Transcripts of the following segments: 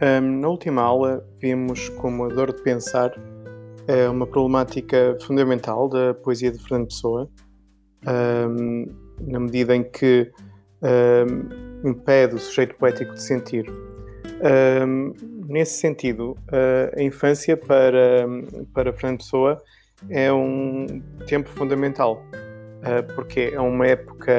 Um, na última aula, vimos como a dor de pensar é uma problemática fundamental da poesia de Fernando Pessoa, um, na medida em que um, impede o sujeito poético de sentir. nesse sentido, a infância para, para Fernando Pessoa é um tempo fundamental, uh, porque é uma época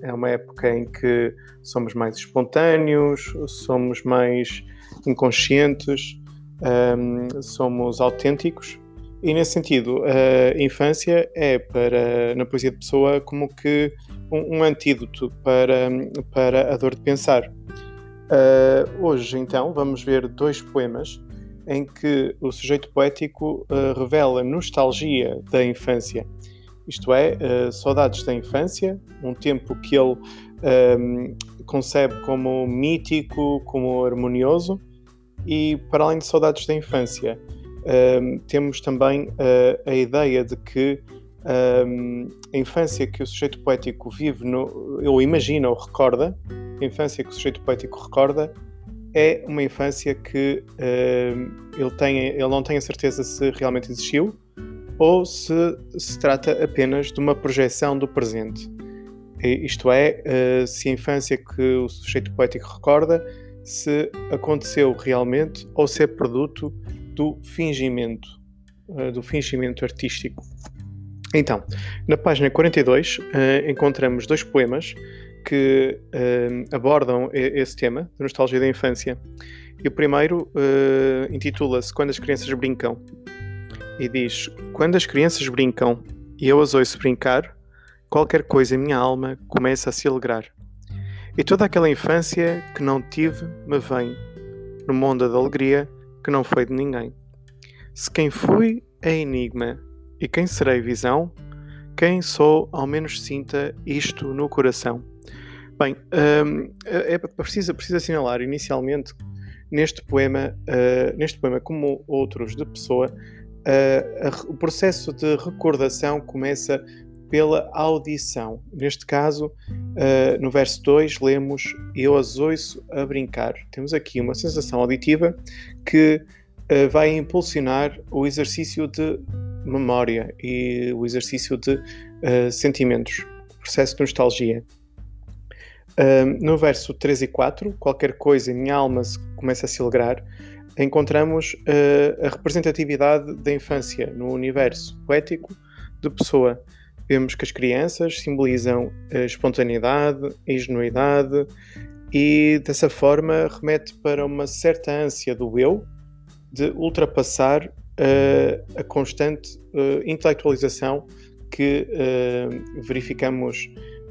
é uma época em que somos mais espontâneos, somos mais inconscientes, um, somos autênticos e nesse sentido a infância é para na poesia de pessoa como que um, um antídoto para para a dor de pensar. Uh, hoje então vamos ver dois poemas em que o sujeito poético uh, revela nostalgia da infância isto é, uh, Saudades da Infância, um tempo que ele concebe como mítico, como harmonioso, e para além de Saudades da Infância, um, ehm, temos também uh, a ideia de que um, ehm, a infância que o sujeito poético vive, no, ou imagina ou recorda, a infância que o sujeito poético recorda, é uma infância que ele, tem, ele não tem a certeza se realmente existiu, ou se se trata apenas de uma projeção do presente. Isto é, eh, se a infância que o sujeito poético recorda se aconteceu realmente ou se é produto do fingimento, eh, do fingimento artístico. Então, na página 42 eh, encontramos dois poemas que abordam esse tema, nostalgia da infância. E o primeiro intitula-se Quando as Crianças Brincam e diz: Quando as crianças brincam e eu as ouço brincar, qualquer coisa em minha alma começa a se alegrar. E toda aquela infância que não tive me vem, no mundo da alegria que não foi de ninguém. Se quem fui é enigma e quem serei visão, quem sou ao menos sinta isto no coração. Bem, um, é, é preciso, preciso assinalar inicialmente neste poema, uh, neste poema como outros de Pessoa, uh, o processo de recordação começa pela audição. Neste caso, uh, no verso 2, lemos Eu as ouço a brincar. Temos aqui uma sensação auditiva que uh, vai impulsionar o exercício de memória e o exercício de uh, sentimentos, processo de nostalgia. no verso 3 e 4, qualquer coisa em minha alma começa a se alegrar, encontramos a representatividade da infância no universo poético de Pessoa. Vemos que as crianças simbolizam a espontaneidade, a ingenuidade e dessa forma remete para uma certa ânsia do eu de ultrapassar uh, a constante uh, intelectualização que verificamos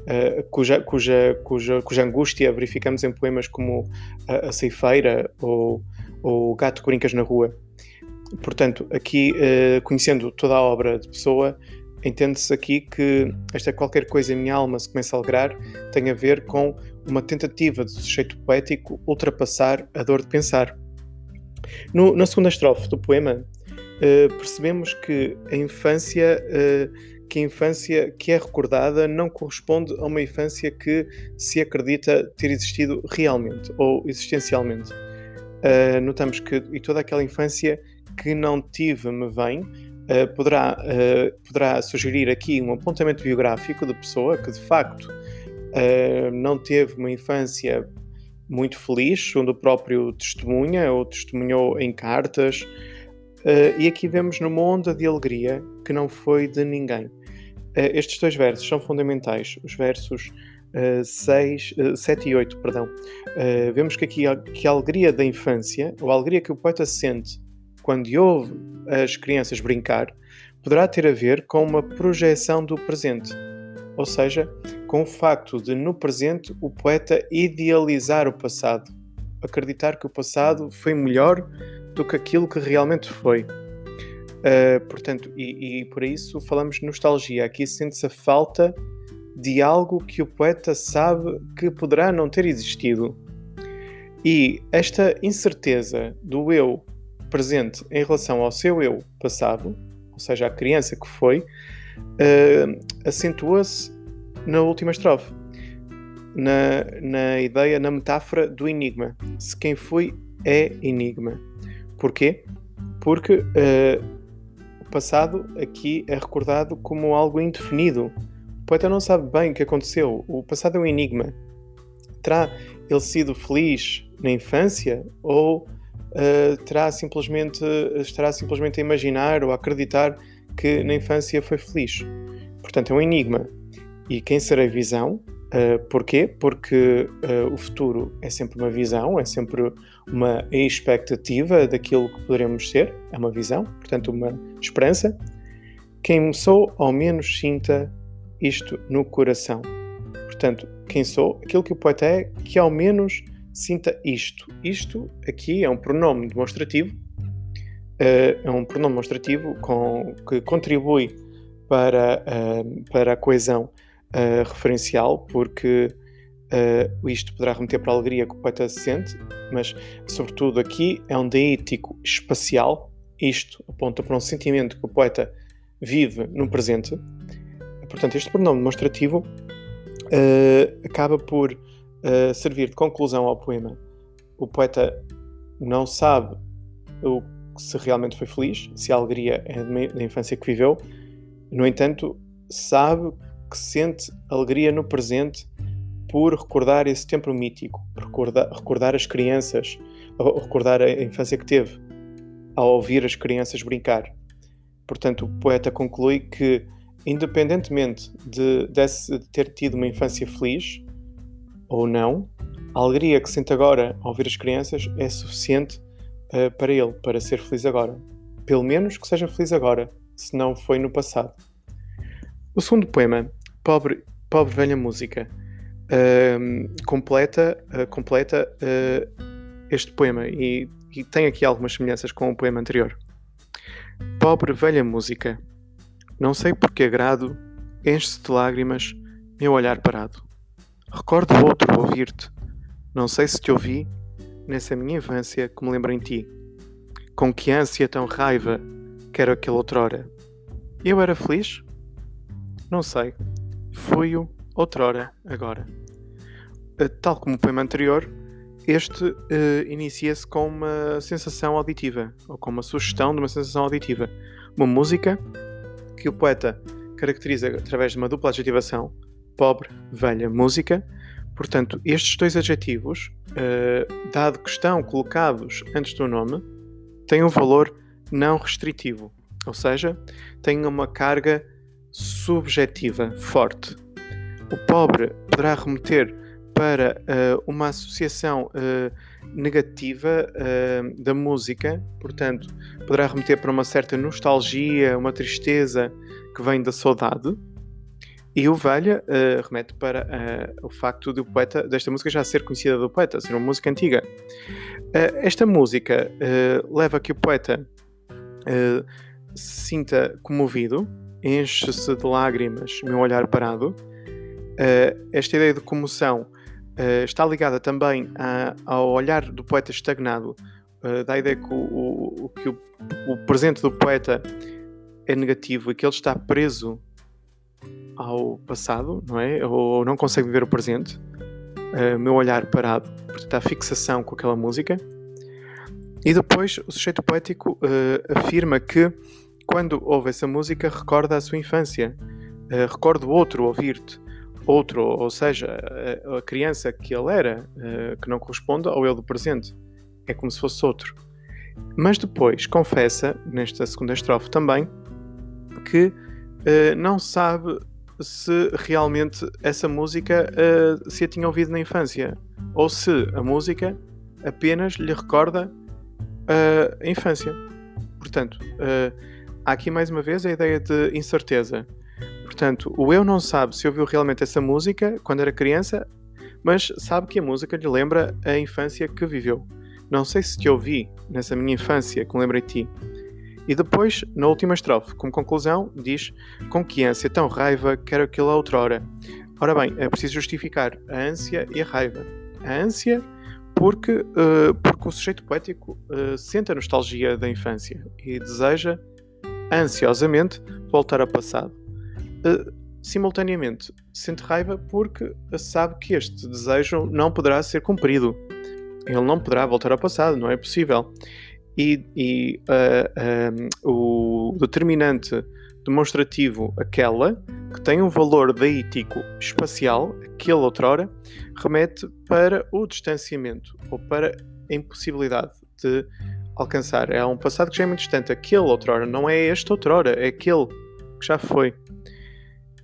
Uh, cuja, cuja, cuja, cuja angústia verificamos em poemas como A, Ceifeira ou o Gato Brincas na Rua. Portanto, aqui, conhecendo toda a obra de Pessoa, entende-se aqui que esta qualquer coisa em minha alma se começa a alegrar tem a ver com uma tentativa do sujeito poético ultrapassar a dor de pensar. No, na segunda estrofe do poema, uh, percebemos que a infância uh, que a infância que é recordada não corresponde a uma infância que se acredita ter existido realmente ou existencialmente uh, notamos que e toda aquela infância que não tive me vem, uh, poderá, uh, poderá sugerir aqui um apontamento biográfico de pessoa que de facto não teve uma infância muito feliz, onde o próprio testemunha ou testemunhou em cartas. e aqui vemos numa onda de alegria que não foi de ninguém. estes dois versos são fundamentais. Os versos 6, uh, 7 e 8, perdão. Uh, vemos que aqui que a alegria da infância, ou a alegria que o poeta sente quando ouve as crianças brincar, poderá ter a ver com uma projeção do presente. Ou seja, com o facto de no presente o poeta idealizar o passado, acreditar que o passado foi melhor do que aquilo que realmente foi. Uh, portanto, e, e, por isso falamos de nostalgia. Aqui sente-se a falta de algo que o poeta sabe que poderá não ter existido. E esta incerteza do eu presente em relação ao seu eu passado, ou seja, a criança que foi, uh, acentua-se na última estrofe, na, na ideia, na metáfora do enigma. Se quem fui é enigma. Porquê? Porque uh, o passado aqui é recordado como algo indefinido. O poeta não sabe bem o que aconteceu. O passado é um enigma. Terá ele sido feliz na infância ou uh, terá simplesmente, estará simplesmente a imaginar ou a acreditar que na infância foi feliz? Portanto, é um enigma. E quem será visão? Uh, porquê? Porque uh, o futuro é sempre uma visão, é sempre uma expectativa daquilo que poderemos ser, é uma visão, portanto, uma esperança. Quem sou, ao menos sinta isto no coração. Portanto, quem sou, aquilo que o poeta é, que ao menos sinta isto. Isto aqui é um pronome demonstrativo, uh, é um pronome demonstrativo com, que contribui para, para a coesão uh, referencial, porque isto poderá remeter para a alegria que o poeta se sente, mas, sobretudo, aqui é um deítico espacial. Isto aponta para um sentimento que o poeta vive no presente. Portanto, este pronome demonstrativo acaba por servir de conclusão ao poema. O poeta não sabe o, se realmente foi feliz, se a alegria é da infância que viveu, no entanto, sabe que sente alegria no presente por recordar esse tempo mítico, recordar, recordar as crianças, recordar a infância que teve, ao ouvir as crianças brincar. Portanto, o poeta conclui que, independentemente de, de ter tido uma infância feliz ou não, a alegria que sente agora ao ouvir as crianças é suficiente uh, para ele, para ser feliz agora. Pelo menos que seja feliz agora, se não foi no passado. O segundo poema Pobre, pobre velha música. Uh, completa uh, completa uh, este poema e, e, tem aqui algumas semelhanças com o poema anterior. Pobre velha música, não sei por que agrado, enche-se de lágrimas meu olhar parado. Recordo outro ouvir-te, não sei se te ouvi, nessa minha infância que me lembro em ti. Com que ânsia tão raiva quero aquele outrora. Eu era feliz? Não sei. Foi-o outrora, agora. Uh, tal como o poema anterior, este uh, inicia-se com uma sensação auditiva, ou com uma sugestão de uma sensação auditiva. Uma música que o poeta caracteriza através de uma dupla adjetivação, pobre, velha, música. Portanto, estes dois adjetivos, uh, dado que estão colocados antes do nome, têm um valor não restritivo, ou seja, têm uma carga subjetiva forte. O pobre poderá remeter para uh, uma associação uh, negativa uh, da música, portanto, poderá remeter para uma certa nostalgia, uma tristeza que vem da saudade. E o velha remete para o facto do poeta, desta música já ser conhecida do poeta, ser uma música antiga. esta música leva a que o poeta se sinta comovido, enche-se de lágrimas meu olhar parado. Uh, esta ideia de comoção uh, está ligada também a, ao olhar do poeta estagnado, uh, da ideia que, o, o, que o, o, presente do poeta é negativo e que ele está preso ao passado, não é? Ou, não consegue viver o presente. meu olhar parado, portanto, a fixação com aquela música. E depois o sujeito poético afirma que quando ouve essa música, recorda a sua infância. Uh, recorda outro ouvir-te. Outro, ou seja, a, a, criança que ele era, uh, que não corresponde ao ele do presente. É como se fosse outro. Mas depois confessa, nesta segunda estrofe também, que uh, não sabe se realmente essa música uh, se a tinha ouvido na infância ou se a música apenas lhe recorda uh, a infância. Portanto, uh, há aqui mais uma vez a ideia de incerteza. Portanto, o eu não sabe se ouviu realmente essa música quando era criança, mas sabe que a música lhe lembra a infância que viveu. Não sei se te ouvi nessa minha infância que me lembra de ti. E depois, na última estrofe, como conclusão, diz: Com que ânsia tão raiva quero aquilo outrora. Ora bem, é preciso justificar a ânsia e a raiva. A ânsia, porque, uh, porque o sujeito poético uh, sente a nostalgia da infância e deseja ansiosamente voltar ao passado. Uh, simultaneamente, sente raiva porque sabe que este desejo não poderá ser cumprido. Ele não poderá voltar ao passado, não é possível. E, e uh, o determinante demonstrativo aquela, que tem um valor deítico espacial, aquele outrora, remete para o distanciamento ou para a impossibilidade de alcançar. É um passado que já é muito distante. Aquele outrora não é este outrora, é aquele que já foi.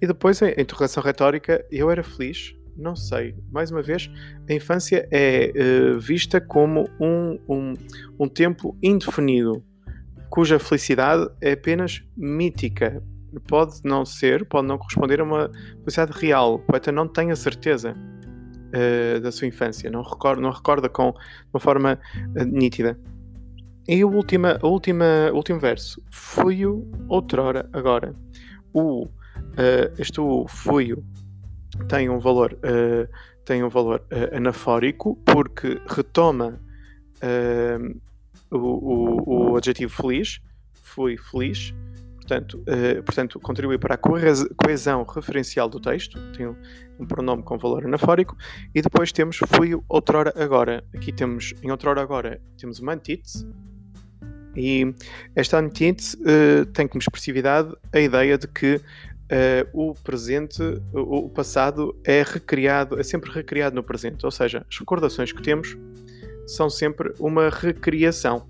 E depois a interrogação retórica, eu era feliz? Não sei. Mais uma vez, a infância é uh, vista como um, um, um tempo indefinido, cuja felicidade é apenas mítica. Pode não ser, pode não corresponder a uma felicidade real. O poeta não tem a certeza uh, da sua infância, não recorda, não recorda com uma forma uh, nítida. E o última, a última, o último verso. Fui-o outrora, agora. O, uh, este o fui-o tem um valor, uh, tem um valor uh, anafórico porque retoma uh, o, o, o, adjetivo feliz, fui feliz, portanto, portanto contribui para a coesão referencial do texto, tem um, um pronome com valor anafórico, e depois temos fui outrora agora. Aqui temos, em outrora agora, temos uma antítese, e esta antítese tem como expressividade a ideia de que Uh, o presente, o, o, passado é recriado, é sempre recriado no presente. Ou seja, as recordações que temos são sempre uma recriação.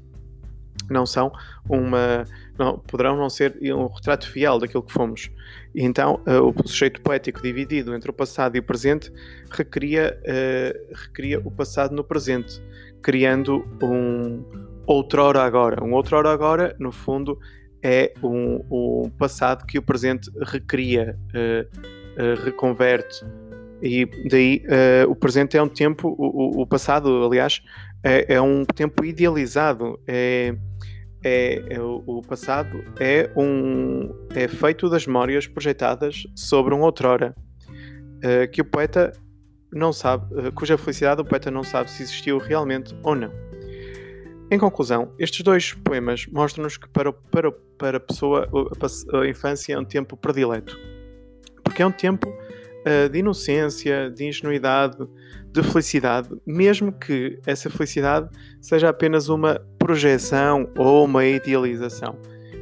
Não são uma. Não, poderão não ser um retrato fiel daquilo que fomos. E então, uh, o sujeito poético dividido entre o passado e o presente recria, uh, recria o passado no presente, criando um outrora agora. Um outrora agora, no fundo, é um, um passado que o presente recria, uh, uh, reconverte. E daí uh, o presente é um tempo, o, o passado, aliás, é, é, um tempo idealizado. É, é, é o, passado é, um, é feito das memórias projetadas sobre um outrora, que o poeta não sabe, cuja felicidade o poeta não sabe se existiu realmente ou não. Em conclusão, estes dois poemas mostram-nos que para, para, para a pessoa a, infância é um tempo predileto. Porque é um tempo uh, de inocência, de ingenuidade, de felicidade, mesmo que essa felicidade seja apenas uma projeção ou uma idealização,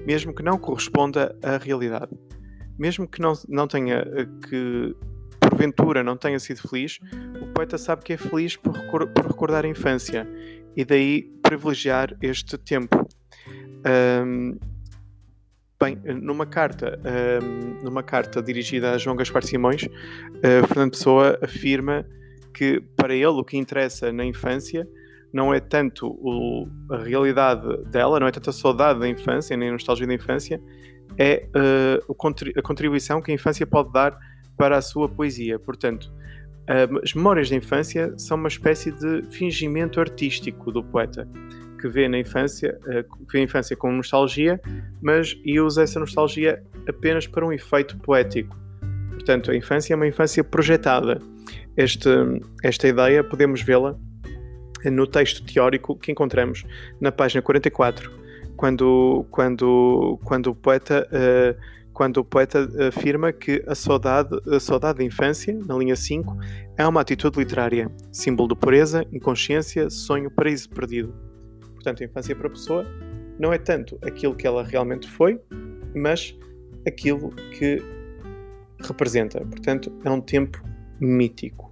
mesmo que não corresponda à realidade. Mesmo que não, não tenha eh, que porventura não tenha sido feliz, o poeta sabe que é feliz por, por recordar a infância e daí privilegiar este tempo. Um, bem, numa carta, um, numa carta dirigida a João Gaspar Simões, uh, Fernando Pessoa afirma que para ele o que interessa na infância não é tanto o, a realidade dela, não é tanto a saudade da infância, nem a nostalgia da infância, é uh, a contribuição que a infância pode dar para a sua poesia. Portanto, as memórias da infância são uma espécie de fingimento artístico do poeta, que vê na infância, eh, vê a infância com nostalgia, mas e usa essa nostalgia apenas para um efeito poético. Portanto, a infância é uma infância projetada. Este, esta ideia podemos vê-la no texto teórico que encontramos na página 44, quando, quando, quando o poeta uh, quando o poeta afirma que a saudade, a saudade da infância, na linha 5, é uma atitude literária, símbolo de pureza, inconsciência, sonho, paraíso perdido. Portanto, a infância para a pessoa não é tanto aquilo que ela realmente foi, mas aquilo que representa. Portanto, é um tempo mítico.